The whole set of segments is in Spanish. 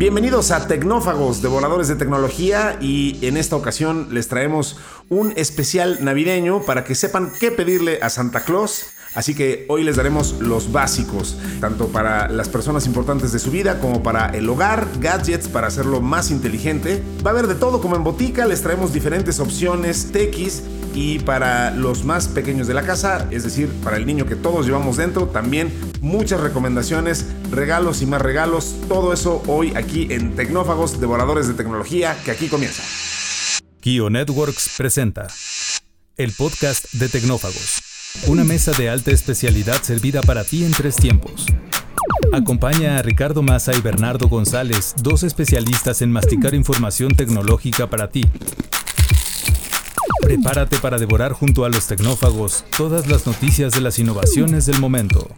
Bienvenidos a Tecnófagos, devoradores de tecnología, y en esta ocasión les traemos un especial navideño para que sepan qué pedirle a Santa Claus. Así que hoy les daremos los básicos, tanto para las personas importantes de su vida como para el hogar, gadgets para hacerlo más inteligente. Va a haber de todo como en botica, les traemos diferentes opciones, tequis y para los más pequeños de la casa, es decir, para el niño que todos llevamos dentro, también muchas recomendaciones, regalos y más regalos, todo eso hoy aquí en Tecnófagos, Devoradores de Tecnología, que aquí comienza. Kio Networks presenta el podcast de Tecnófagos, una mesa de alta especialidad servida para ti en tres tiempos. Acompaña a Ricardo Massa y Bernardo González, dos especialistas en masticar información tecnológica para ti. Prepárate para devorar junto a los tecnófagos todas las noticias de las innovaciones del momento.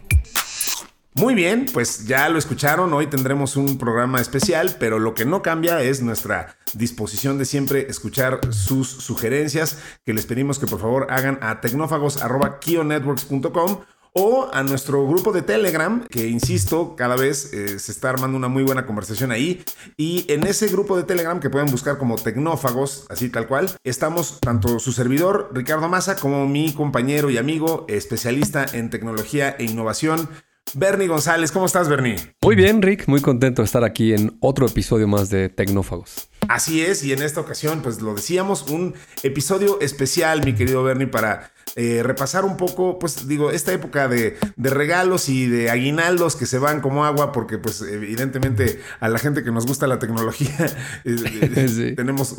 Muy bien, pues ya lo escucharon, hoy tendremos un programa especial, pero lo que no cambia es nuestra disposición de siempre escuchar sus sugerencias, que les pedimos que por favor hagan a tecnófagos.kionetworks.com o a nuestro grupo de Telegram, que insisto, cada vez eh, se está armando una muy buena conversación ahí. Y en ese grupo de Telegram, que pueden buscar como Tecnófagos, así tal cual, estamos tanto su servidor, Ricardo Massa, como mi compañero y amigo, especialista en tecnología e innovación. Bernie González, ¿cómo estás, Bernie? Muy bien, Rick, muy contento de estar aquí en otro episodio más de Tecnófagos. Así es, y en esta ocasión, pues lo decíamos, un episodio especial, mi querido Bernie, para eh, repasar un poco, pues digo, esta época de, regalos y de aguinaldos que se van como agua, porque pues evidentemente a la gente que nos gusta la tecnología eh, eh, tenemos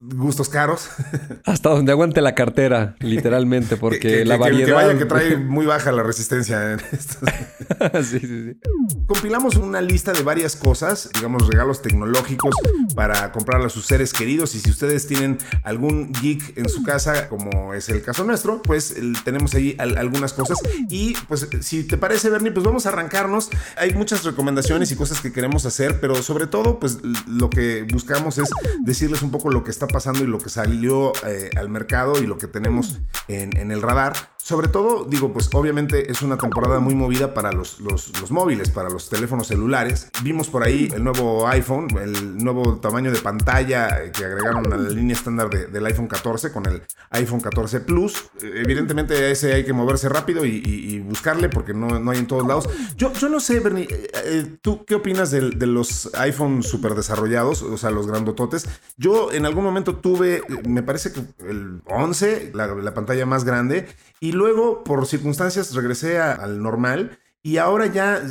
gustos caros. Hasta donde aguante la cartera, literalmente, porque la variedad... Que, vaya que trae muy baja la resistencia. En esto. sí, sí, sí. Compilamos una lista de varias cosas, digamos, regalos tecnológicos para comprarle a sus seres queridos y si ustedes tienen algún geek en su casa, como es el caso nuestro, pues tenemos ahí algunas cosas. Y pues si te parece, Bernie, pues vamos a arrancarnos. Hay muchas recomendaciones y cosas que queremos hacer, pero sobre todo, pues lo que buscamos es decirles un poco lo que está pasando y lo que salió eh, al mercado y lo que tenemos en, en el radar. Sobre todo, digo, pues obviamente es una temporada muy movida para los, los, móviles, para los teléfonos celulares. Vimos por ahí el nuevo iPhone, el nuevo tamaño de pantalla que agregaron a la línea estándar del iPhone 14 con el iPhone 14 Plus. Evidentemente a ese hay que moverse rápido y, buscarle porque no, no, hay en todos lados. Yo, yo no sé, Bernie, eh, eh, ¿tú qué opinas de, de los iPhone super desarrollados, o sea, los grandototes? Yo en algún momento tuve, me parece que el 11, la, la pantalla más grande, y luego, por circunstancias, regresé al normal. Y ahora ya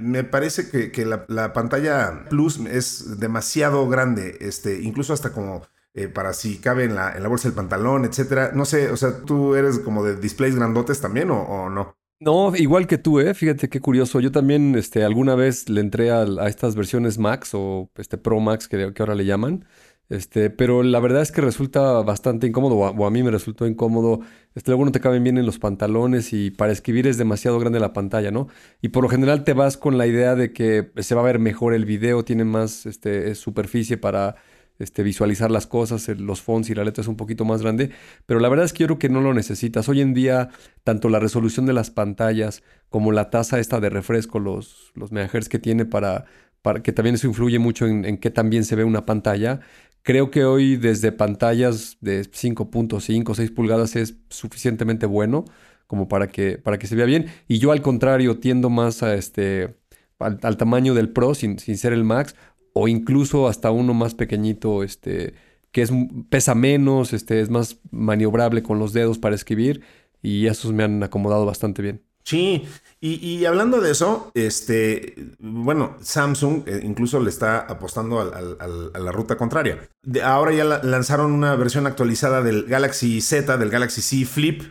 me parece que, la, pantalla Plus es demasiado grande, este, incluso hasta como eh, para si cabe en la, en la, bolsa del pantalón, etcétera. No sé, o sea, ¿tú eres como de displays grandotes también o, no? No, igual que tú, ¿eh? Fíjate qué curioso. Yo también este, alguna vez le entré a, estas versiones Max o este Pro Max que ahora le llaman. Este, pero la verdad es que resulta bastante incómodo, o a, mí me resultó incómodo. Este, luego no te caben bien en los pantalones y para escribir es demasiado grande la pantalla, ¿no? Y por lo general te vas con la idea de que se va a ver mejor el video, tiene más este, superficie para este, visualizar las cosas, los fonts y la letra es un poquito más grande, pero la verdad es que yo creo que no lo necesitas. Hoy en día, tanto la resolución de las pantallas como la tasa esta de refresco, los, los megahertz que tiene para, para que también eso influye mucho en, en qué también se ve una pantalla, Creo que hoy desde pantallas de 5.5 o 6 pulgadas es suficientemente bueno como para que, para que se vea bien. Y yo al contrario tiendo más a este, al, tamaño del Pro sin, sin, ser el Max o incluso hasta uno más pequeñito este, que es, pesa menos, este, es más maniobrable con los dedos para escribir y esos me han acomodado bastante bien. Sí, y, hablando de eso, este, bueno, Samsung eh, incluso le está apostando a la ruta contraria. ahora ya lanzaron una versión actualizada del Galaxy Z, del Galaxy Z Flip,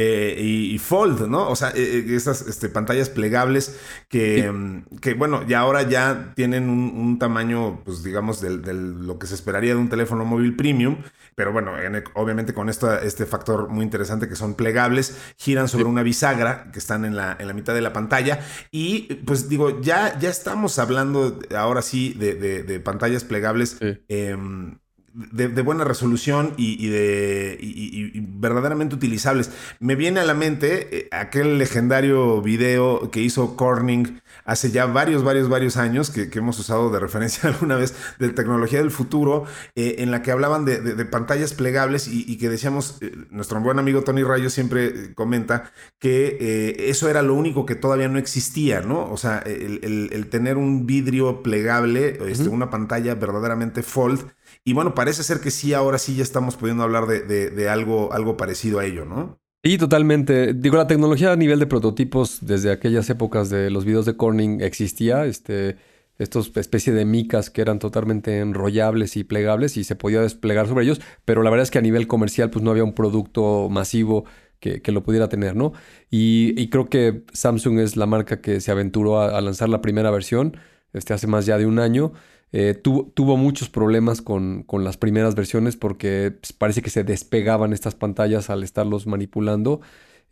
eh, y, Fold, ¿no? O sea, eh, eh, estas este, pantallas plegables que, mm, que, bueno, ya ahora ya tienen un, tamaño, pues digamos, de, lo que se esperaría de un teléfono móvil premium, pero bueno, obviamente con este factor muy interesante que son plegables, giran sobre una bisagra que están en la, en la mitad de la pantalla y pues digo, ya, ya estamos hablando ahora sí de, pantallas plegables. Em, de, buena resolución y, de verdaderamente utilizables. Me viene a la mente eh, aquel legendario video que hizo Corning hace ya varios, varios, varios años, que, hemos usado de referencia alguna vez, de tecnología del futuro, eh, en la que hablaban de, pantallas plegables y, que decíamos, eh, nuestro buen amigo Tony Rayo siempre comenta que eso era lo único que todavía no existía, ¿no? O sea, el, tener un vidrio plegable, este, una pantalla verdaderamente fold. Y bueno, parece ser que sí, ahora sí ya estamos pudiendo hablar de, algo, algo parecido a ello, ¿no? Y totalmente. Digo, la tecnología a nivel de prototipos desde aquellas épocas de los videos de Corning existía. Este, estos especie de micas que eran totalmente enrollables y plegables y se podía desplegar sobre ellos, pero la verdad es que a nivel comercial pues no había un producto masivo que, lo pudiera tener, ¿no? Y, creo que Samsung es la marca que se aventuró a, lanzar la primera versión este, hace más ya de un año. Eh, tuvo, muchos problemas con, las primeras versiones porque pues, parece que se despegaban estas pantallas al estarlos manipulando.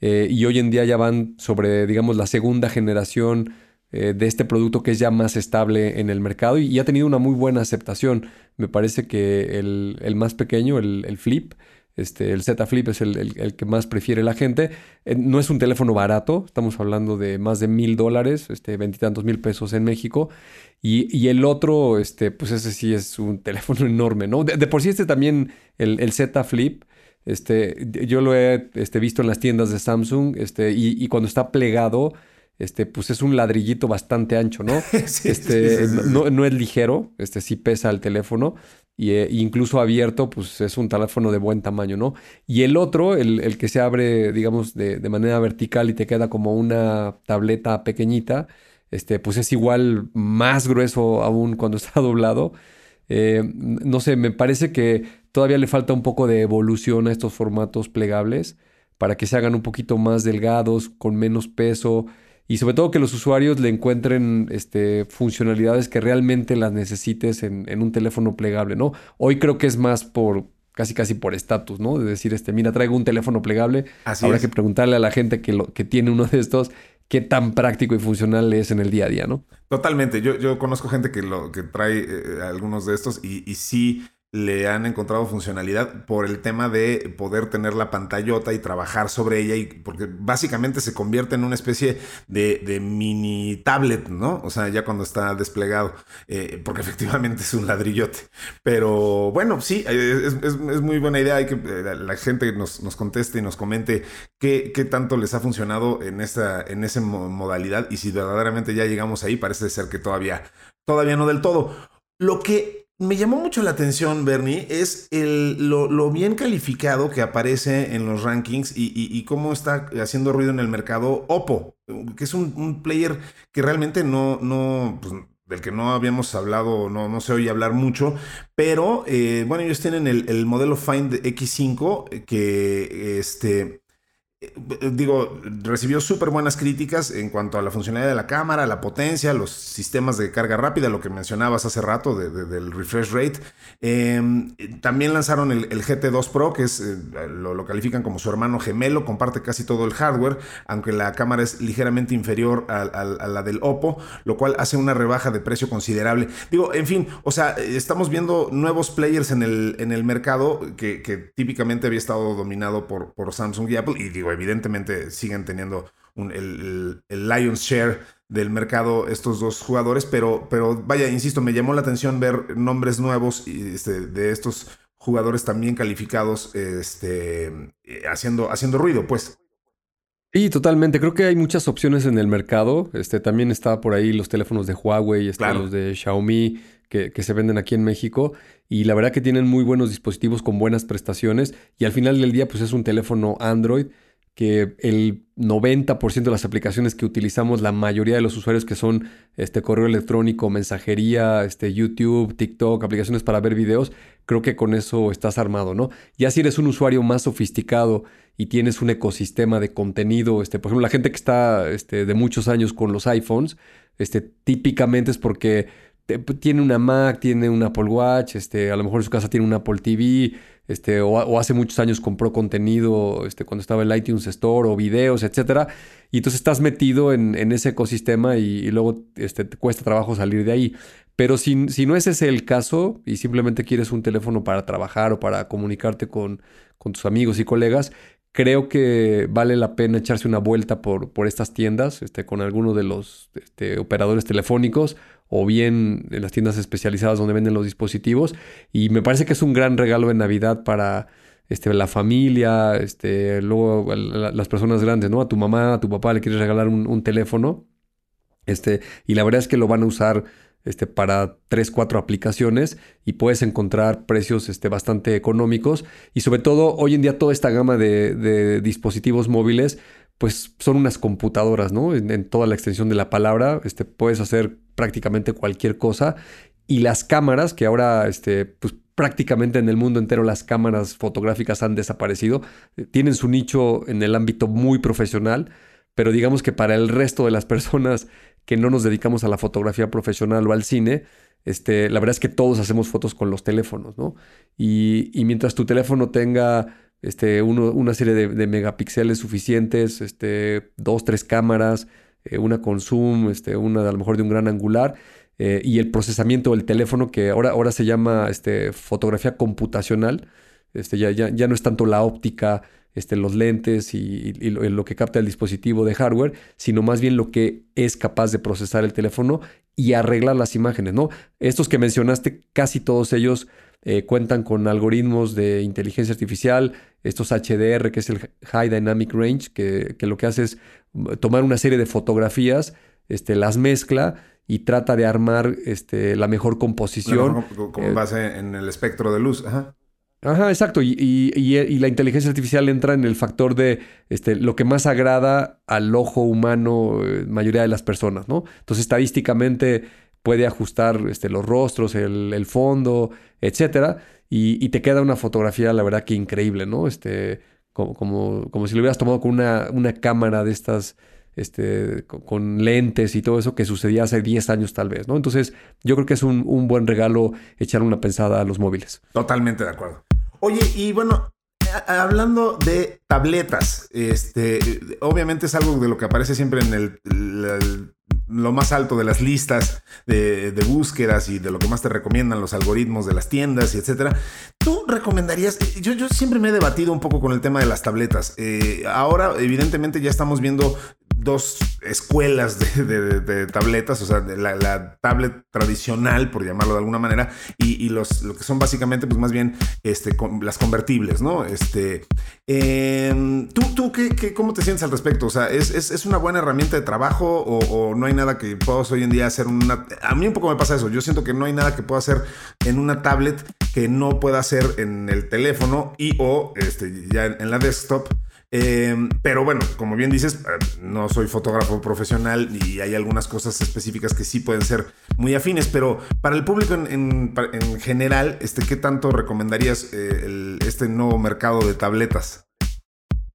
Eh, y hoy en día ya van sobre, digamos, la segunda generación eh, de este producto que es ya más estable en el mercado y, ha tenido una muy buena aceptación. Me parece que el, más pequeño, el Flip, este, el Z Flip es el, que más prefiere la gente. Eh, no es un teléfono barato, estamos hablando de más de mil dólares, este, veintitantos mil pesos en México. Y, el otro, este, pues ese sí es un teléfono enorme, ¿no? De, por sí este también, el, Z Flip, este, yo lo he este, visto en las tiendas de Samsung, este, y, cuando está plegado, este, pues es un ladrillito bastante ancho, ¿no? este, no, no, es ligero, este sí pesa el teléfono, y, eh, incluso abierto, pues es un teléfono de buen tamaño, ¿no? Y el otro, el, que se abre, digamos, de, manera vertical y te queda como una tableta pequeñita, este, pues es igual más grueso aún cuando está doblado. Eh, no sé, me parece que todavía le falta un poco de evolución a estos formatos plegables para que se hagan un poquito más delgados, con menos peso y sobre todo que los usuarios le encuentren este, funcionalidades que realmente las necesites en, un teléfono plegable, ¿no? Hoy creo que es más por casi casi por estatus, ¿no? De decir, este, mira, traigo un teléfono plegable, habrá que preguntarle a la gente que, lo, que tiene uno de estos qué tan práctico y funcional es en el día a día, ¿no? Totalmente. Yo, yo conozco gente que, lo, que trae eh, algunos de estos y, y sí le han encontrado funcionalidad por el tema de poder tener la pantallota y trabajar sobre ella, y porque básicamente se convierte en una especie de, mini tablet, ¿no? O sea, ya cuando está desplegado, eh, porque efectivamente es un ladrillote. Pero bueno, sí, es, muy buena idea. Hay que eh, la gente nos, nos conteste y nos comente qué, qué, tanto les ha funcionado en esa, en esa modalidad y si verdaderamente ya llegamos ahí, parece ser que todavía, todavía no del todo. Lo que me llamó mucho la atención, Bernie, es el, lo, bien calificado que aparece en los rankings y, cómo está haciendo ruido en el mercado Oppo, que es un, player que realmente no, no, pues, del que no habíamos hablado, no, no se oye hablar mucho, pero eh, bueno, ellos tienen el, el modelo Find X5 que este eh, digo, recibió súper buenas críticas en cuanto a la funcionalidad de la cámara, la potencia, los sistemas de carga rápida, lo que mencionabas hace rato del refresh rate. Em, también lanzaron el, GT2 Pro, que es, eh, lo, califican como su hermano gemelo, comparte casi todo el hardware, aunque la cámara es ligeramente inferior a, la del Oppo, lo cual hace una rebaja de precio considerable. Digo, en fin, o sea, estamos viendo nuevos players en el, en el mercado que, típicamente había estado dominado por, por Samsung y Apple, y digo, evidentemente siguen teniendo el, Lion's Share del mercado estos dos jugadores, pero, pero vaya, insisto, me llamó la atención ver nombres nuevos este, de estos jugadores también calificados este, haciendo, haciendo ruido, pues. Sí, totalmente. Creo que hay muchas opciones en el mercado. Este, también está por ahí los teléfonos de Huawei, están los de Xiaomi que, que, se venden aquí en México. Y la verdad que tienen muy buenos dispositivos con buenas prestaciones. Y al final del día, pues es un teléfono Android que el 90% de las aplicaciones que utilizamos, la mayoría de los usuarios que son este correo electrónico, mensajería, este YouTube, TikTok, aplicaciones para ver videos, creo que con eso estás armado, ¿no? Ya si eres un usuario más sofisticado y tienes un ecosistema de contenido, este, por ejemplo, la gente que está este, de muchos años con los iPhones, este, típicamente es porque tiene una Mac, tiene un Apple Watch, este, a lo mejor en su casa tiene un Apple TV, este, o, hace muchos años compró contenido este, cuando estaba el iTunes Store o videos, etcétera. Y entonces estás metido en, ese ecosistema y, luego este, te cuesta trabajo salir de ahí. Pero si, si, no ese es el caso y simplemente quieres un teléfono para trabajar o para comunicarte con, tus amigos y colegas, creo que vale la pena echarse una vuelta por, estas tiendas este, con alguno de los operadores telefónicos o bien en las tiendas especializadas donde venden los dispositivos. Y me parece que es un gran regalo de Navidad para este, la familia, este, luego las personas grandes, ¿no? A tu mamá, a tu papá le quieres regalar un, teléfono. Este, y la verdad es que lo van a usar este, para 3, 4 aplicaciones y puedes encontrar precios este, bastante económicos. Y sobre todo, hoy en día toda esta gama de, dispositivos móviles, pues son unas computadoras, ¿no? En, toda la extensión de la palabra, este, puedes hacer prácticamente cualquier cosa. Y las cámaras, que ahora, este, pues prácticamente en el mundo entero las cámaras fotográficas han desaparecido, eh, tienen su nicho en el ámbito muy profesional, pero digamos que para el resto de las personas que no nos dedicamos a la fotografía profesional o al cine, este, la verdad es que todos hacemos fotos con los teléfonos, ¿no? Y, mientras tu teléfono tenga este, una serie de, megapíxeles suficientes, este, dos, tres cámaras, eh, una con zoom, este, una a lo mejor de un gran angular, eh, y el procesamiento del teléfono, que ahora, ahora se llama este, fotografía computacional, este, ya, ya, ya no es tanto la óptica este, los lentes y, lo, que capta el dispositivo de hardware, sino más bien lo que es capaz de procesar el teléfono y arreglar las imágenes, ¿no? Estos que mencionaste, casi todos ellos eh, cuentan con algoritmos de inteligencia artificial, estos HDR, que es el High Dynamic Range, que, lo que hace es mm, tomar una serie de fotografías, este, las mezcla y trata de armar este, la mejor composición. con, eh, base en el espectro de luz. Ajá. Ajá, exacto. Y, la inteligencia artificial entra en el factor de este, lo que más agrada al ojo humano, eh, mayoría de las personas, ¿no? Entonces, estadísticamente puede ajustar este, los rostros, el, fondo, etcétera, y, te queda una fotografía, la verdad que increíble, ¿no? Este, como, como, si lo hubieras tomado con una, una cámara de estas, este, con, lentes y todo eso que sucedía hace 10 años tal vez, ¿no? Entonces, yo creo que es un, un buen regalo echar una pensada a los móviles. Totalmente de acuerdo. Oye, y bueno, hablando de tabletas, este, obviamente es algo de lo que aparece siempre en el, lo más alto de las listas de, búsquedas y de lo que más te recomiendan los algoritmos de las tiendas y etcétera. ¿Tú recomendarías? Yo, yo siempre me he debatido un poco con el tema de las tabletas. Eh, ahora, evidentemente, ya estamos viendo dos escuelas de, tabletas, o sea, la, tablet tradicional, por llamarlo de alguna manera, y, los, lo que son básicamente, pues más bien, este, las convertibles, ¿no? Este, em, ¿Tú, tú qué, cómo te sientes al respecto? O sea, ¿es, una buena herramienta de trabajo o, no hay nada que puedas hoy en día hacer una... A mí un poco me pasa eso, yo siento que no hay nada que pueda hacer en una tablet que no pueda hacer en el teléfono y o este, ya en la desktop. Em, pero bueno, como bien dices, eh, no soy fotógrafo profesional y hay algunas cosas específicas que sí pueden ser muy afines, pero para el público en, general, este, ¿qué tanto recomendarías eh, este nuevo mercado de tabletas?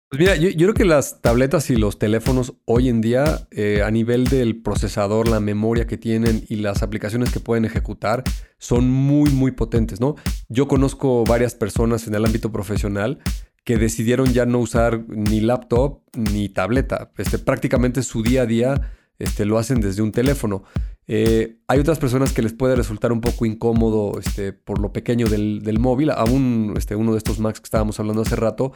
Pues mira, yo, creo que las tabletas y los teléfonos hoy en día, eh, a nivel del procesador, la memoria que tienen y las aplicaciones que pueden ejecutar, son muy, muy potentes, ¿no? Yo conozco varias personas en el ámbito profesional que decidieron ya no usar ni laptop ni tableta. Este, prácticamente su día a día este, lo hacen desde un teléfono. Eh, hay otras personas que les puede resultar un poco incómodo este, por lo pequeño del, móvil. Aún este, uno de estos Macs que estábamos hablando hace rato,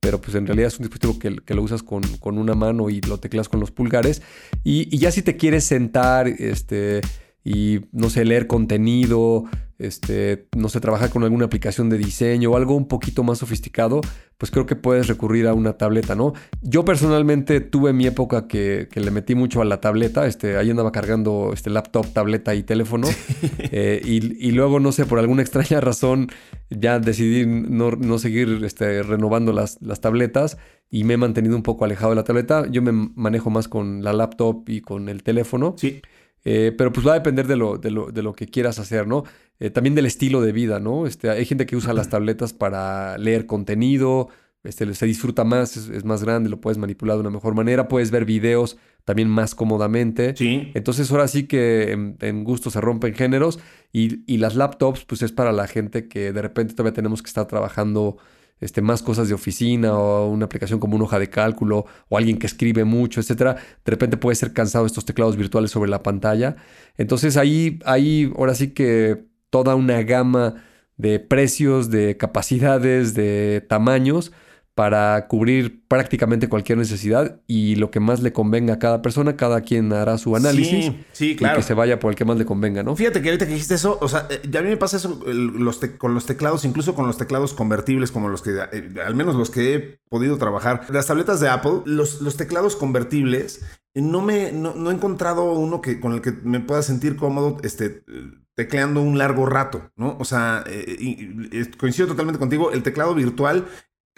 pero pues en realidad es un dispositivo que, lo usas con, una mano y lo teclas con los pulgares. Y, y ya si te quieres sentar, este y, no sé, leer contenido, este, no sé, trabajar con alguna aplicación de diseño o algo un poquito más sofisticado, pues creo que puedes recurrir a una tableta, ¿no? Yo personalmente tuve mi época que, le metí mucho a la tableta, este, ahí andaba cargando este laptop, tableta y teléfono, eh, y, luego, no sé, por alguna extraña razón, ya decidí no, seguir este, renovando las, las tabletas y me he mantenido un poco alejado de la tableta. Yo me manejo más con la laptop y con el teléfono. Sí. Eh, pero pues va a depender de lo, de lo, de lo que quieras hacer, ¿no? Eh, también del estilo de vida, ¿no? Este, hay gente que usa las tabletas para leer contenido, este, se disfruta más, es, más grande, lo puedes manipular de una mejor manera, puedes ver videos también más cómodamente. Sí. Entonces ahora sí que en, gusto se rompen géneros y, y, las laptops pues es para la gente que de repente todavía tenemos que estar trabajando este, más cosas de oficina o una aplicación como una hoja de cálculo o alguien que escribe mucho, etcétera, de repente puede ser cansado estos teclados virtuales sobre la pantalla. Entonces ahí, ahí ahora sí que toda una gama de precios, de capacidades, de tamaños para cubrir prácticamente cualquier necesidad y lo que más le convenga a cada persona, cada quien hará su análisis sí, claro. y que se vaya por el que más le convenga, ¿no? Fíjate que ahorita que dijiste eso, o sea, eh, ya a mí me pasa eso los con los teclados, incluso con los teclados convertibles como los que, eh, al menos los que he podido trabajar, las tabletas de Apple, los, los teclados convertibles, no me, no, he encontrado uno que, con el que me pueda sentir cómodo, este tecleando un largo rato, ¿no? O sea, eh, coincido totalmente contigo, el teclado virtual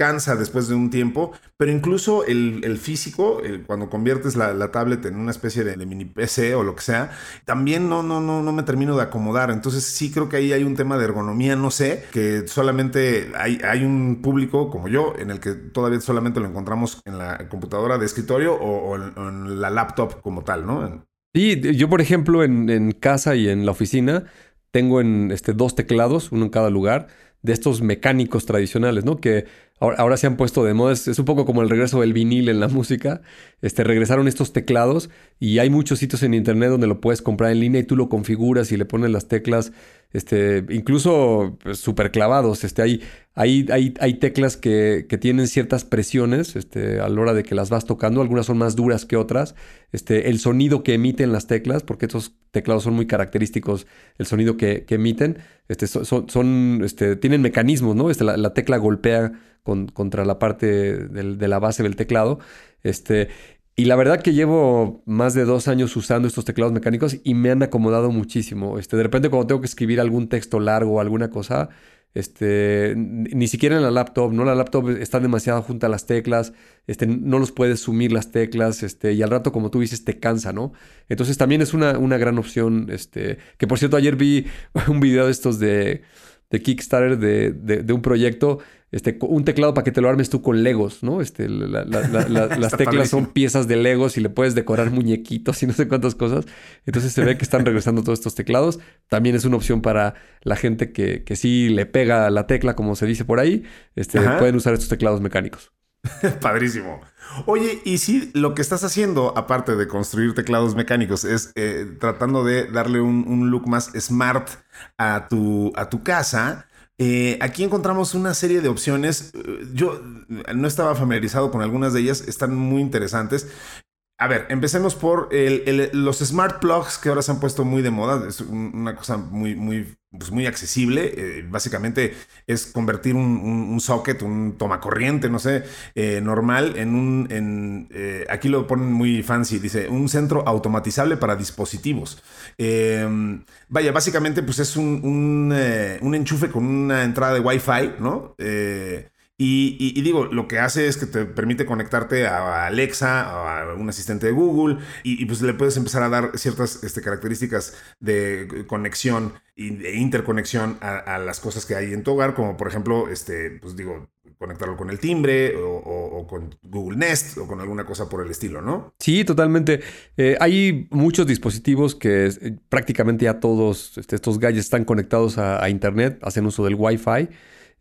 cansa después de un tiempo, pero incluso el, físico, cuando conviertes la, tablet en una especie de, mini PC o lo que sea, también no, no, no, no me termino de acomodar. Entonces sí creo que ahí hay un tema de ergonomía, no sé, que solamente hay, hay un público como yo en el que todavía solamente lo encontramos en la computadora de escritorio o, en, la laptop como tal, ¿no? Sí, yo por ejemplo en, en casa y en la oficina tengo en este, dos teclados, uno en cada lugar de estos mecánicos tradicionales, ¿no? Que ahora, se han puesto de moda. Es, un poco como el regreso del vinil en la música. Este, regresaron estos teclados y hay muchos sitios en internet donde lo puedes comprar en línea y tú lo configuras y le pones las teclas, este, incluso pues, super clavados. Este, hay, hay, hay, hay teclas que, que, tienen ciertas presiones este, a la hora de que las vas tocando. Algunas son más duras que otras. Este, el sonido que emiten las teclas, porque estos teclados son muy característicos, el sonido que, que emiten, este, son, son, este, tienen mecanismos, ¿no? Este, la, tecla golpea con, contra la parte de la base del teclado. Este, y la verdad que llevo más de dos años usando estos teclados mecánicos y me han acomodado muchísimo. Este, de repente cuando tengo que escribir algún texto largo o alguna cosa, este, ni siquiera en la laptop, ¿no? La laptop está demasiado junto a las teclas, este, no los puedes sumir las teclas, este, y al rato, como tú dices, te cansa, ¿no? Entonces también es una, una gran opción, este, que por cierto, ayer vi un video de estos de, de Kickstarter de, de un proyecto este, un teclado para que te lo armes tú con Legos, ¿no? Este, las teclas son piezas de Legos y le puedes decorar muñequitos y no sé cuántas cosas. Entonces se ve que están regresando todos estos teclados. También es una opción para la gente que, que sí le pega la tecla, como se dice por ahí. Este, pueden usar estos teclados mecánicos. Padrísimo. Oye, y si lo que estás haciendo, aparte de construir teclados mecánicos, es eh, tratando de darle un, un, look más smart a tu, a tu casa, eh, aquí encontramos una serie de opciones. Eh, yo no estaba familiarizado con algunas de ellas, están muy interesantes. A ver, empecemos por los smart plugs que ahora se han puesto muy de moda. Es una cosa muy, muy, pues muy accesible. Eh, básicamente es convertir un, socket, un tomacorriente, no sé, eh, normal en un... En, eh, aquí lo ponen muy fancy, dice, un centro automatizable para dispositivos. Em, vaya, básicamente pues es un, un, enchufe con una entrada de Wi-Fi, ¿no? Y, digo, lo que hace es que te permite conectarte a Alexa, a un asistente de Google, y, pues le puedes empezar a dar ciertas este, características de conexión e interconexión a, las cosas que hay en tu hogar, como por ejemplo, este, pues digo, conectarlo con el timbre o, con Google Nest o con alguna cosa por el estilo, ¿no? Sí, totalmente. Eh, hay muchos dispositivos que eh, prácticamente ya todos este, estos gadgets están conectados a, a Internet, hacen uso del Wi-Fi.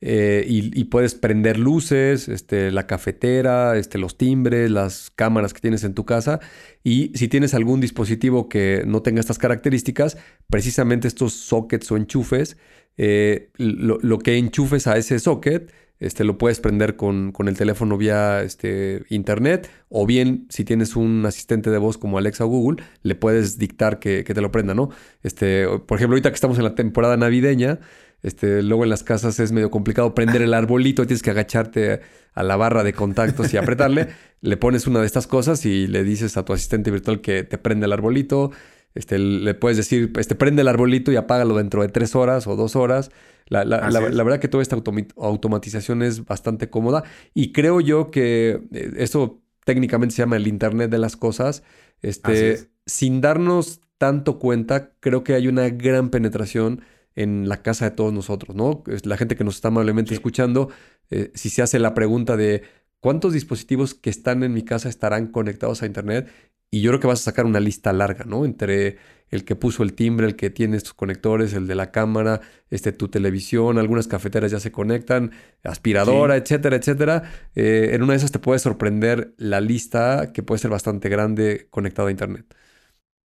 Eh, y, puedes prender luces, este, la cafetera, este, los timbres, las cámaras que tienes en tu casa. Y si tienes algún dispositivo que no tenga estas características, precisamente estos sockets o enchufes, eh, lo, que enchufes a ese socket, este, lo puedes prender con, el teléfono vía este, internet o bien si tienes un asistente de voz como Alexa o Google, le puedes dictar que, te lo prenda, ¿no? Por ejemplo, ahorita que estamos en la temporada navideña, este, luego en las casas es medio complicado prender el arbolito, tienes que agacharte a la barra de contactos y apretarle. le pones una de estas cosas y le dices a tu asistente virtual que te prende el arbolito. Este, le puedes decir, este, prende el arbolito y apágalo dentro de tres horas o dos horas. La, verdad que toda esta automatización es bastante cómoda y creo yo que eh, eso técnicamente se llama el Internet de las Cosas. Este, sin darnos tanto cuenta, creo que hay una gran penetración en la casa de todos nosotros, ¿no? La gente que nos está amablemente escuchando, eh, si se hace la pregunta de cuántos dispositivos que están en mi casa estarán conectados a Internet, y yo creo que vas a sacar una lista larga, ¿no? Entre el que puso el timbre, el que tiene estos conectores, el de la cámara, este, tu televisión, algunas cafeteras ya se conectan, aspiradora, etcétera, etcétera. Eh, en una de esas te puede sorprender la lista que puede ser bastante grande conectada a Internet.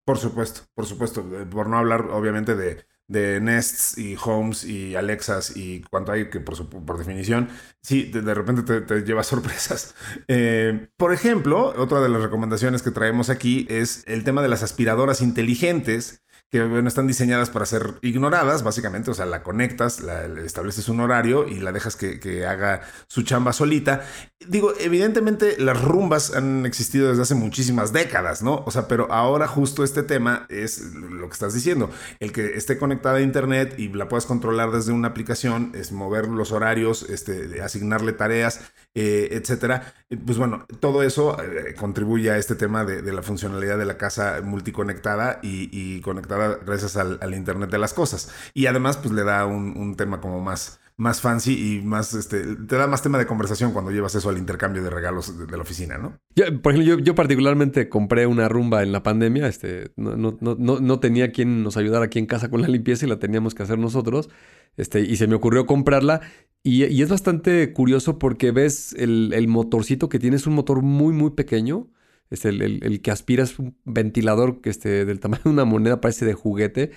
Por supuesto, por supuesto. Eh, por no hablar, obviamente, de de Nests y Homes y Alexas y cuanto hay, que por, por definición, sí, de, repente te, te, lleva sorpresas. Eh, por ejemplo, otra de las recomendaciones que traemos aquí es el tema de las aspiradoras inteligentes que bueno, están diseñadas para ser ignoradas, básicamente, o sea, la conectas, estableces un horario y la dejas que, haga su chamba solita. Digo, evidentemente las rumbas han existido desde hace muchísimas décadas, ¿no? O sea, pero ahora justo este tema es lo que estás diciendo, el que esté conectada a internet y la puedas controlar desde una aplicación, es mover los horarios, este, asignarle tareas, eh, etcétera. Pues bueno, todo eso eh, contribuye a este tema de, la funcionalidad de la casa multiconectada y conectada gracias al, Internet de las cosas. Y además, pues le da un, tema como más, más fancy y más, este, te da más tema de conversación cuando llevas eso al intercambio de regalos de, la oficina, ¿no? Por ejemplo, yo, particularmente compré una rumba en la pandemia, este, no, no, no, no, tenía quien nos ayudara aquí en casa con la limpieza y la teníamos que hacer nosotros, este, y se me ocurrió comprarla. Y, es bastante curioso porque ves el, el motorcito que tiene, es un motor muy, muy pequeño es el, que aspira es un ventilador que este, del tamaño de una moneda, parece de juguete.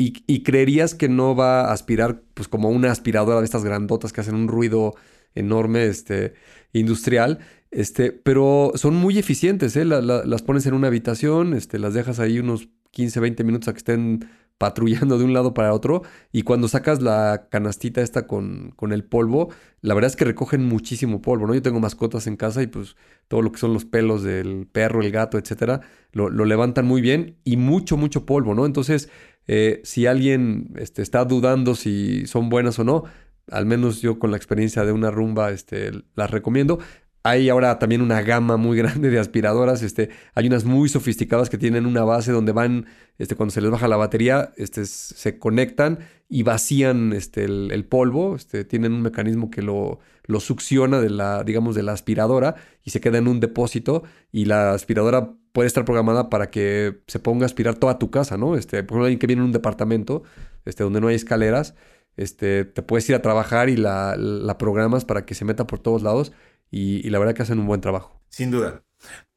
Y, creerías que no va a aspirar pues como una aspiradora de estas grandotas que hacen un ruido enorme este, industrial. Este, pero son muy eficientes, ¿eh? las pones en una habitación, este, las dejas ahí unos 15, 20 minutos a que estén patrullando de un lado para otro y cuando sacas la canastita esta con, con, el polvo, la verdad es que recogen muchísimo polvo, ¿no? Yo tengo mascotas en casa y pues todo lo que son los pelos del perro, el gato, etcétera, lo, levantan muy bien y mucho, mucho polvo, ¿no? Entonces, eh, si alguien este, está dudando si son buenas o no, al menos yo con la experiencia de una rumba este, las recomiendo. Hay ahora también una gama muy grande de aspiradoras. Este, hay unas muy sofisticadas que tienen una base donde van, este, cuando se les baja la batería, este, se conectan y vacían este, el, polvo. Este, tienen un mecanismo que lo, lo succiona de la, digamos, de la aspiradora y se queda en un depósito. Y la aspiradora puede estar programada para que se ponga a aspirar toda tu casa, ¿no? Este, por ejemplo, alguien que viene en un departamento este, donde no hay escaleras, este, te puedes ir a trabajar y la, la programas para que se meta por todos lados y, la verdad que hacen un buen trabajo. Sin duda.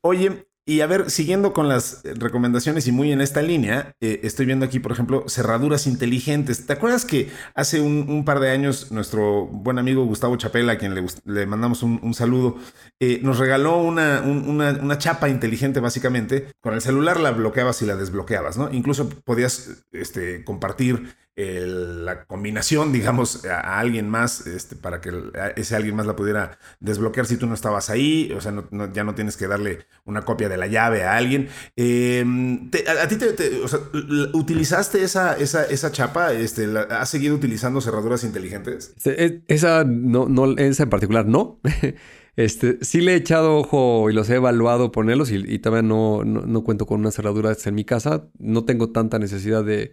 Oye, y a ver, siguiendo con las recomendaciones y muy en esta línea, eh, estoy viendo aquí, por ejemplo, cerraduras inteligentes. ¿Te acuerdas que hace un, par de años nuestro buen amigo Gustavo Chapela, a quien le, mandamos un, saludo, eh, nos regaló una, una, chapa inteligente básicamente? Con el celular la bloqueabas y la desbloqueabas, ¿no? Incluso podías este, compartir la combinación, digamos, a, alguien más, este, para que ese alguien más la pudiera desbloquear si tú no estabas ahí, o sea, ya no tienes que darle una copia de la llave a alguien. Em, a, ti ¿utilizaste esa, esa, esa chapa? Este, ¿Has seguido utilizando cerraduras inteligentes? E, esa, no, no, esa en particular no. Este, sí le he echado ojo y los he evaluado ponerlos y, y todavía no, no, no, cuento con una cerradura en mi casa. No tengo tanta necesidad de,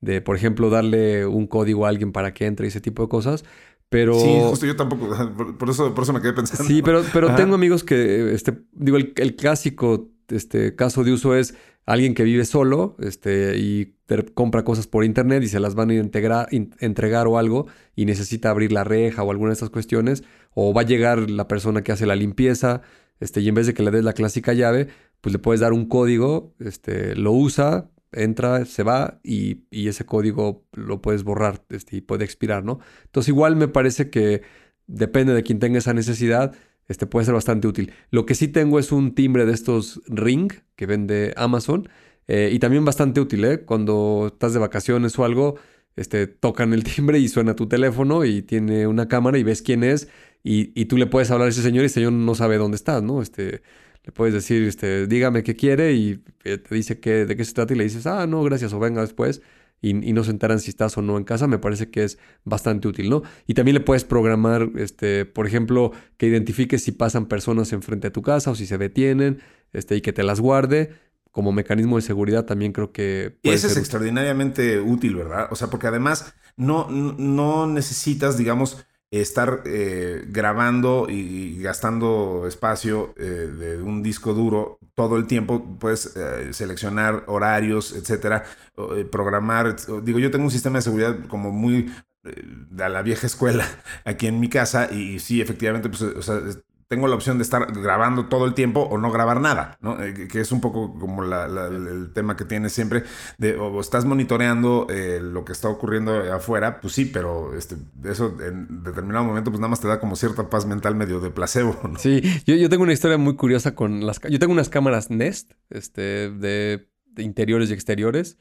de, por ejemplo, darle un código a alguien para que entre y ese tipo de cosas. Pero... Sí, justo yo tampoco, por eso, por eso me quedé pensando. Sí, pero, pero tengo amigos que, este, digo, el, clásico este, caso de uso es alguien que vive solo este, y compra cosas por internet y se las van a integrar, entregar o algo y necesita abrir la reja o alguna de estas cuestiones, o va a llegar la persona que hace la limpieza este, y en vez de que le des la clásica llave, pues le puedes dar un código, este, lo usa, entra, se va y, ese código lo puedes borrar este, y puede expirar, ¿no? Entonces igual me parece que depende de quien tenga esa necesidad, este puede ser bastante útil. Lo que sí tengo es un timbre de estos Ring que vende Amazon eh, y también bastante útil, ¿eh? Cuando estás de vacaciones o algo, este, tocan el timbre y suena tu teléfono y tiene una cámara y ves quién es y, y tú le puedes hablar a ese señor y ese señor no sabe dónde estás, ¿no? Este, le puedes decir, este, dígame qué quiere y eh, te dice que, de qué se trata y le dices, ah, no, gracias, o venga después. Y, no se enteran si estás o no en casa, me parece que es bastante útil, ¿no? Y también le puedes programar, este, por ejemplo, que identifique si pasan personas enfrente a tu casa o si se detienen, este, y que te las guarde como mecanismo de seguridad también creo que... y ese es extraordinariamente útil, ¿verdad? O sea, porque además no, no necesitas, digamos, estar eh, grabando y gastando espacio eh, de un disco duro todo el tiempo, puedes eh, seleccionar horarios, etcétera, programar. Digo, yo tengo un sistema de seguridad como muy de la vieja escuela aquí en mi casa y, sí, efectivamente, pues, o sea, tengo la opción de estar grabando todo el tiempo o no grabar nada, ¿no? Eh, que es un poco como el tema que tienes siempre, o estás monitoreando eh, lo que está ocurriendo afuera, pues sí, pero este, eso en determinado momento pues nada más te da como cierta paz mental medio de placebo, ¿no? Sí, yo, tengo una historia muy curiosa con las... Yo tengo unas cámaras Nest, este, de, interiores y exteriores,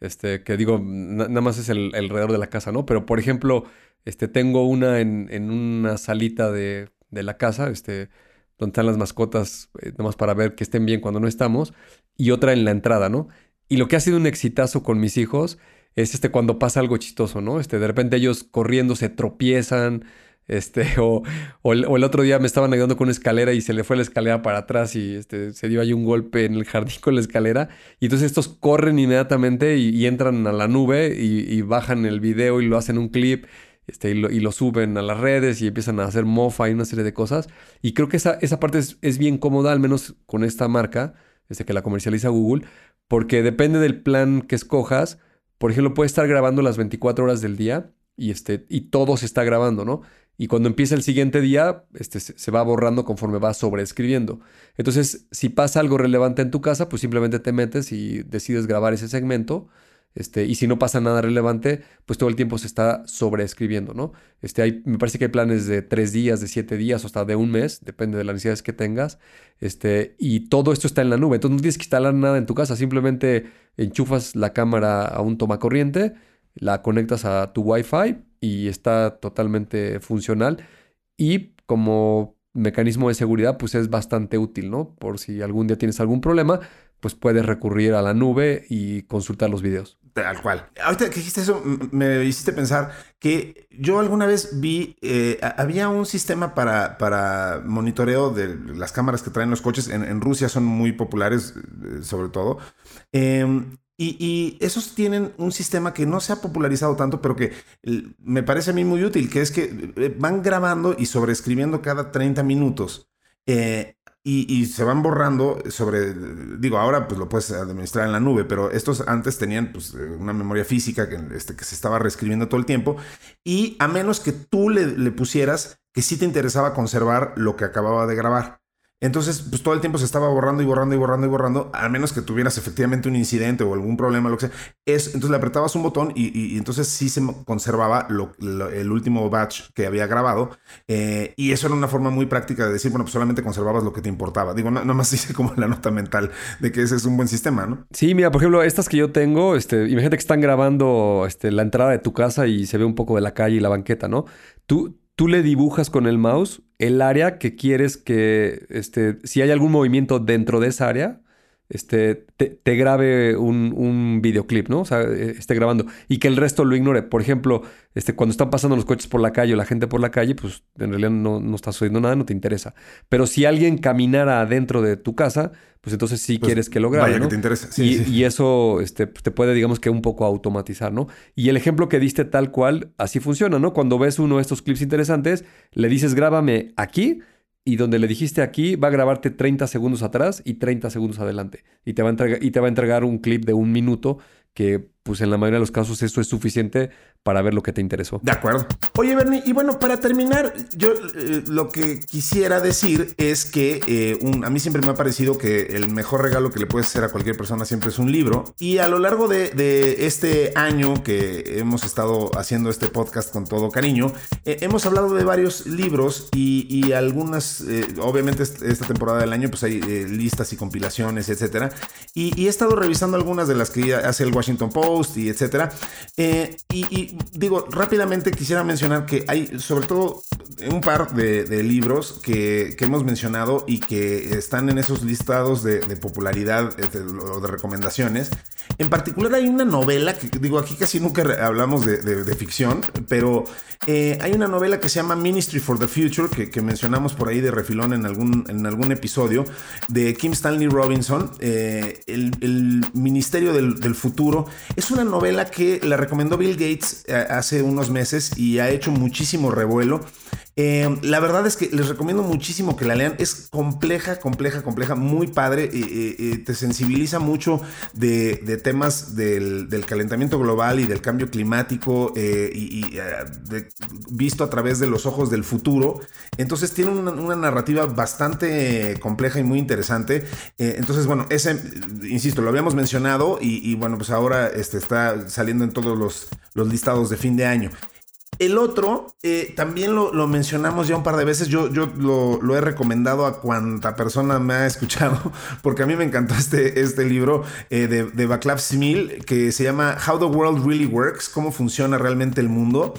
este, que digo, nada más es el, alrededor de la casa, ¿no? Pero por ejemplo, este, tengo una en, en una salita de de la casa, este, donde están las mascotas, eh, nomás para ver que estén bien cuando no estamos, y otra en la entrada, ¿no? Y lo que ha sido un exitazo con mis hijos es este cuando pasa algo chistoso, ¿no? Este, de repente ellos corriendo se tropiezan, este, o, o, el, otro día me estaban ayudando con una escalera y se le fue la escalera para atrás y este, se dio ahí un golpe en el jardín con la escalera. Y entonces estos corren inmediatamente y, entran a la nube y, y, bajan el video y lo hacen un clip este, y, lo, suben a las redes y empiezan a hacer mofa y una serie de cosas. Y creo que esa, esa parte es, bien cómoda, al menos con esta marca, este, que la comercializa Google, porque depende del plan que escojas. Por ejemplo, puedes estar grabando las 24 horas del día y, este, y todo se está grabando, ¿no? Y cuando empieza el siguiente día, este, se va borrando conforme va sobreescribiendo. Entonces, si pasa algo relevante en tu casa, pues simplemente te metes y decides grabar ese segmento este, y si no pasa nada relevante, pues todo el tiempo se está sobreescribiendo, ¿no? Este, hay, me parece que hay planes de tres días, de siete días o hasta de un mes, depende de las necesidades que tengas. Este, y todo esto está en la nube. Entonces no tienes que instalar nada en tu casa, simplemente enchufas la cámara a un toma corriente, la conectas a tu Wi-Fi y está totalmente funcional. Y como mecanismo de seguridad, pues es bastante útil, ¿no? Por si algún día tienes algún problema, pues puedes recurrir a la nube y consultar los videos. Tal cual. Ahorita que dijiste eso, me hiciste pensar que yo alguna vez vi, eh, había un sistema para, para monitoreo de las cámaras que traen los coches. En, Rusia son muy populares, eh, sobre todo. Em, y, esos tienen un sistema que no se ha popularizado tanto, pero que me parece a mí muy útil, que es que eh, van grabando y sobreescribiendo cada 30 minutos. Y, se van borrando sobre, digo, ahora pues lo puedes administrar en la nube, pero estos antes tenían pues una memoria física que, este, que se estaba reescribiendo todo el tiempo y a menos que tú le, le pusieras que sí te interesaba conservar lo que acababa de grabar. Entonces, pues todo el tiempo se estaba borrando y borrando y borrando y borrando, a menos que tuvieras efectivamente un incidente o algún problema, lo que sea. Es, entonces le apretabas un botón y, entonces sí se conservaba el último batch que había grabado. Eh, y eso era una forma muy práctica de decir, bueno, pues solamente conservabas lo que te importaba. Digo, nada más hice como la nota mental de que ese es un buen sistema, ¿no? Sí, mira, por ejemplo, estas que yo tengo, este, imagínate que están grabando este, la entrada de tu casa y se ve un poco de la calle y la banqueta, ¿no? Tú, tú le dibujas con el mouse el área que quieres que, este, si hay algún movimiento dentro de esa área, este, te, grabe un, un, videoclip, ¿no? O sea, eh, esté grabando y que el resto lo ignore. Por ejemplo, este, cuando están pasando los coches por la calle o la gente por la calle, pues en realidad no, no está sucediendo nada, no te interesa. Pero si alguien caminara adentro de tu casa, pues entonces sí pues quieres que lo grabe. Vaya que te interesa. y, eso este, te puede, digamos que un poco automatizar, ¿no? Y el ejemplo que diste tal cual, así funciona, ¿no? Cuando ves uno de estos clips interesantes, le dices grábame aquí y donde le dijiste aquí va a grabarte 30 segundos atrás y 30 segundos adelante. Y te va a entregar, y te va a entregar un clip de un minuto que pues en la mayoría de los casos esto es suficiente para ver lo que te interesó. De acuerdo. Oye, Bernie, y bueno, para terminar, yo eh, lo que quisiera decir es que eh, a mí siempre me ha parecido que el mejor regalo que le puedes hacer a cualquier persona siempre es un libro. Y a lo largo de, este año que hemos estado haciendo este podcast con todo cariño, eh, hemos hablado de varios libros y, algunas, obviamente esta temporada del año, pues hay listas y compilaciones, etcétera. Y, y, he estado revisando algunas de las que hace el Washington Post y etcétera. Eh, y, digo, rápidamente quisiera mencionar que hay, sobre todo, un par de, libros que, hemos mencionado y que están en esos listados de, popularidad o de, recomendaciones. En particular hay una novela que digo aquí casi nunca hablamos de, ficción, pero eh, hay una novela que se llama Ministry for the Future que, mencionamos por ahí de refilón en algún, en algún episodio de Kim Stanley Robinson, eh, el, Ministerio del, del, Futuro. Es una novela que la recomendó Bill Gates eh, hace unos meses y ha hecho muchísimo revuelo. Eh, la verdad es que les recomiendo muchísimo que la lean. Es compleja, compleja, compleja, muy padre. te sensibiliza mucho de, temas del, calentamiento global y del cambio climático y, visto a través de los ojos del futuro. Entonces tiene una, narrativa bastante compleja y muy interesante. entonces, bueno, ese, insisto, lo habíamos mencionado y, bueno, pues ahora este, está saliendo en todos los listados de fin de año. El otro, eh, también lo, mencionamos ya un par de veces, yo, yo lo, he recomendado a cuanta persona me ha escuchado, porque a mí me encantó este, este libro eh, de, de Vaclav Smil, que se llama How the World Really Works, cómo funciona realmente el mundo.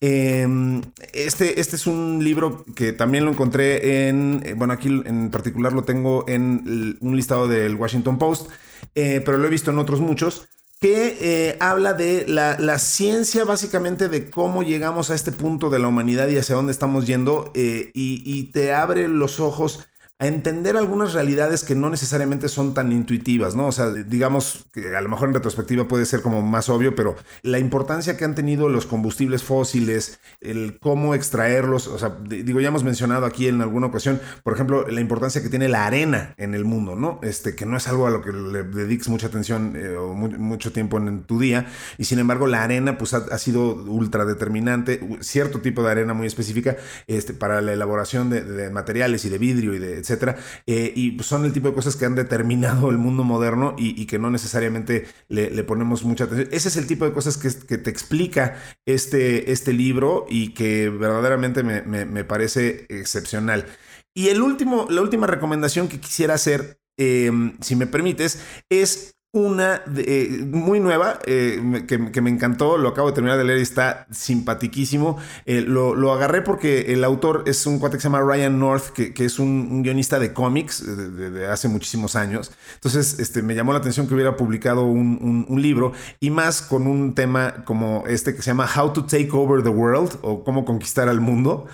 Em, este, este es un libro que también lo encontré en, eh, bueno, aquí en particular lo tengo en un listado del Washington Post, pero lo he visto en otros muchos que eh, habla de la, ciencia básicamente de cómo llegamos a este punto de la humanidad y hacia dónde estamos yendo eh, y, te abre los ojos a entender algunas realidades que no necesariamente son tan intuitivas, ¿no? O sea, digamos que a lo mejor en retrospectiva puede ser como más obvio, pero la importancia que han tenido los combustibles fósiles, el cómo extraerlos, o sea, digo, ya hemos mencionado aquí en alguna ocasión, por ejemplo, la importancia que tiene la arena en el mundo, ¿no? Este, que no es algo a lo que le dediques mucha atención eh, o mucho tiempo en, tu día, y sin embargo la arena pues ha, sido ultra determinante, cierto tipo de arena muy específica, este, para la elaboración de, de materiales y de vidrio y de etcétera. Eh, y son el tipo de cosas que han determinado el mundo moderno y, que no necesariamente le, ponemos mucha atención. Ese es el tipo de cosas que, te explica este, este libro y que verdaderamente me, parece excepcional. Y el último, la última recomendación que quisiera hacer, em, si me permites, es una eh, muy nueva eh, que, me encantó, lo acabo de terminar de leer y está simpatiquísimo. Eh, lo, agarré porque el autor es un cuate que se llama Ryan North, que, es un, guionista de cómics de, hace muchísimos años. Entonces este, me llamó la atención que hubiera publicado un, libro y más con un tema como este que se llama How to Take Over the World o Cómo Conquistar al Mundo.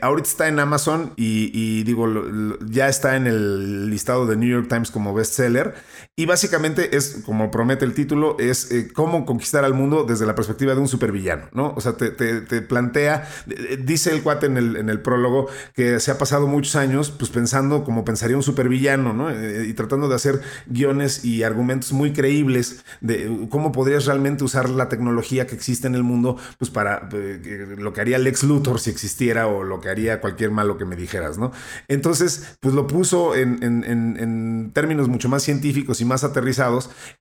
ahorita está en Amazon y, digo, ya está en el listado de New York Times como bestseller y básicamente es, como promete el título, es eh, cómo conquistar al mundo desde la perspectiva de un supervillano, ¿no? O sea, te, plantea, eh, dice el cuate en el, en el, prólogo que se ha pasado muchos años pues pensando como pensaría un supervillano, ¿no? Eh, y tratando de hacer guiones y argumentos muy creíbles de cómo podrías realmente usar la tecnología que existe en el mundo, pues para lo que haría Lex Luthor si existiera o lo que haría cualquier malo que me dijeras, ¿no? Entonces, pues lo puso en, en términos mucho más científicos y más aterrizados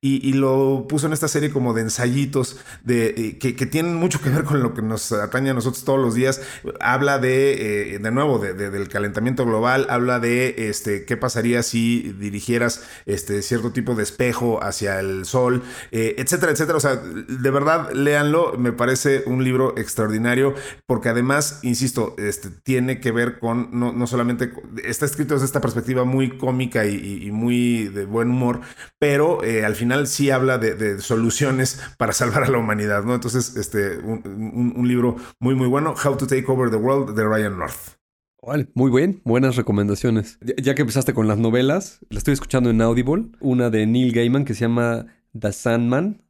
y, lo puso en esta serie como de ensayitos de, eh, que, tienen mucho que ver con lo que nos atañe a nosotros todos los días. Habla de, eh, de nuevo, del calentamiento global, habla de este, qué pasaría si dirigieras este, cierto tipo de espejo hacia el sol, eh, etcétera, etcétera. O sea, de verdad, léanlo, me parece un libro extraordinario porque además, insisto, este, tiene que ver con, no, solamente, está escrito desde esta perspectiva muy cómica y muy de buen humor, pero pero eh, al final sí habla de, soluciones para salvar a la humanidad, ¿no? Entonces, este, un, libro muy, muy bueno, How to Take Over the World, de Ryan North. muy bien, buenas recomendaciones. Ya, que empezaste con las novelas, la estoy escuchando en Audible, una de Neil Gaiman que se llama The Sandman,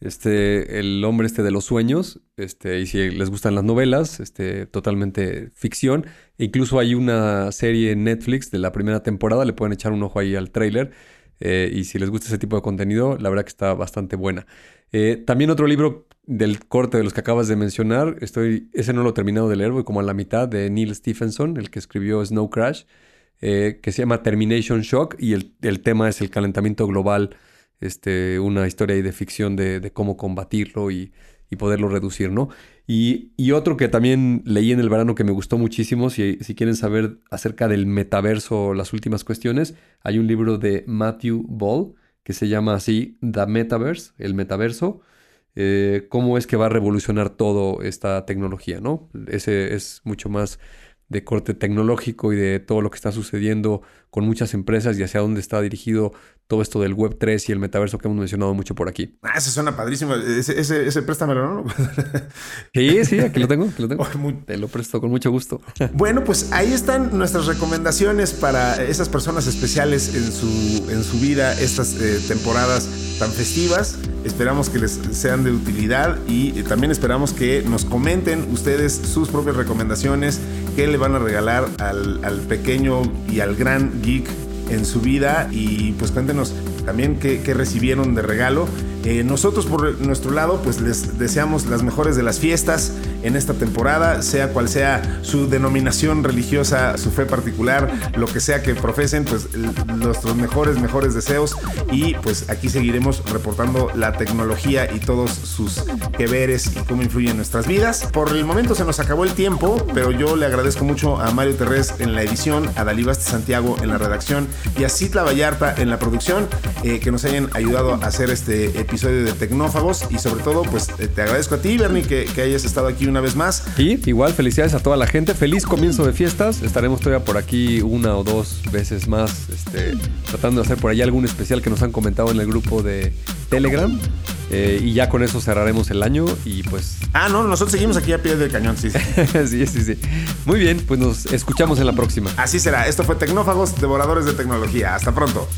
este, el hombre este de los sueños, este, y si les gustan las novelas, este, totalmente ficción. E incluso hay una serie en Netflix de la primera temporada, le pueden echar un ojo ahí al trailer eh, y si les gusta ese tipo de contenido, la verdad que está bastante buena. Eh, también otro libro del corte de los que acabas de mencionar, estoy, ese no lo he terminado de leer, voy como a la mitad, de Neil Stephenson, el que escribió Snow Crash, eh, que se llama Termination Shock y el, el, tema es el calentamiento global, este, una historia de ficción de, de cómo combatirlo y, y poderlo reducir, ¿no? Y, otro que también leí en el verano que me gustó muchísimo, si, quieren saber acerca del metaverso, las últimas cuestiones, hay un libro de Matthew Ball que se llama así The Metaverse, el metaverso. eh, cómo es que va a revolucionar todo esta tecnología, ¿no? Ese es mucho más de corte tecnológico y de todo lo que está sucediendo con muchas empresas y hacia dónde está dirigido todo esto del Web 3 y el metaverso que hemos mencionado mucho por aquí. Ah, eso suena padrísimo. Ese, ese, préstamelo, ¿no? sí, sí, aquí lo tengo, aquí lo tengo. Te lo presto con mucho gusto. bueno, pues ahí están nuestras recomendaciones para esas personas especiales en su, en su vida, estas eh, temporadas tan festivas. Esperamos que les sean de utilidad y también esperamos que nos comenten ustedes sus propias recomendaciones, qué le van a regalar al, al pequeño y al gran geek en su vida y pues cuéntenos también qué, recibieron de regalo. Eh, nosotros por nuestro lado pues les deseamos las mejores de las fiestas en esta temporada, sea cual sea su denominación religiosa, su fe particular, lo que sea que profesen, pues nuestros mejores, mejores deseos y pues aquí seguiremos reportando la tecnología y todos sus que veres y cómo influye en nuestras vidas. Por el momento se nos acabó el tiempo, pero yo le agradezco mucho a Mario Terrés en la edición, a Dalibaste Santiago en la redacción y a Citla Vallarta en la producción. Eh, que nos hayan ayudado a hacer este episodio de Tecnófagos y sobre todo pues eh, te agradezco a ti Bernie que, que, hayas estado aquí una vez más. Y igual felicidades a toda la gente, feliz comienzo de fiestas, estaremos todavía por aquí una o dos veces más este, tratando de hacer por ahí algún especial que nos han comentado en el grupo de Telegram. Eh, y ya con eso cerraremos el año y pues... Ah, no, nosotros seguimos aquí a pie del cañón, sí. sí, sí, sí. Muy bien, pues nos escuchamos en la próxima. Así será. Esto fue Tecnófagos, Devoradores de Tecnología. Hasta pronto.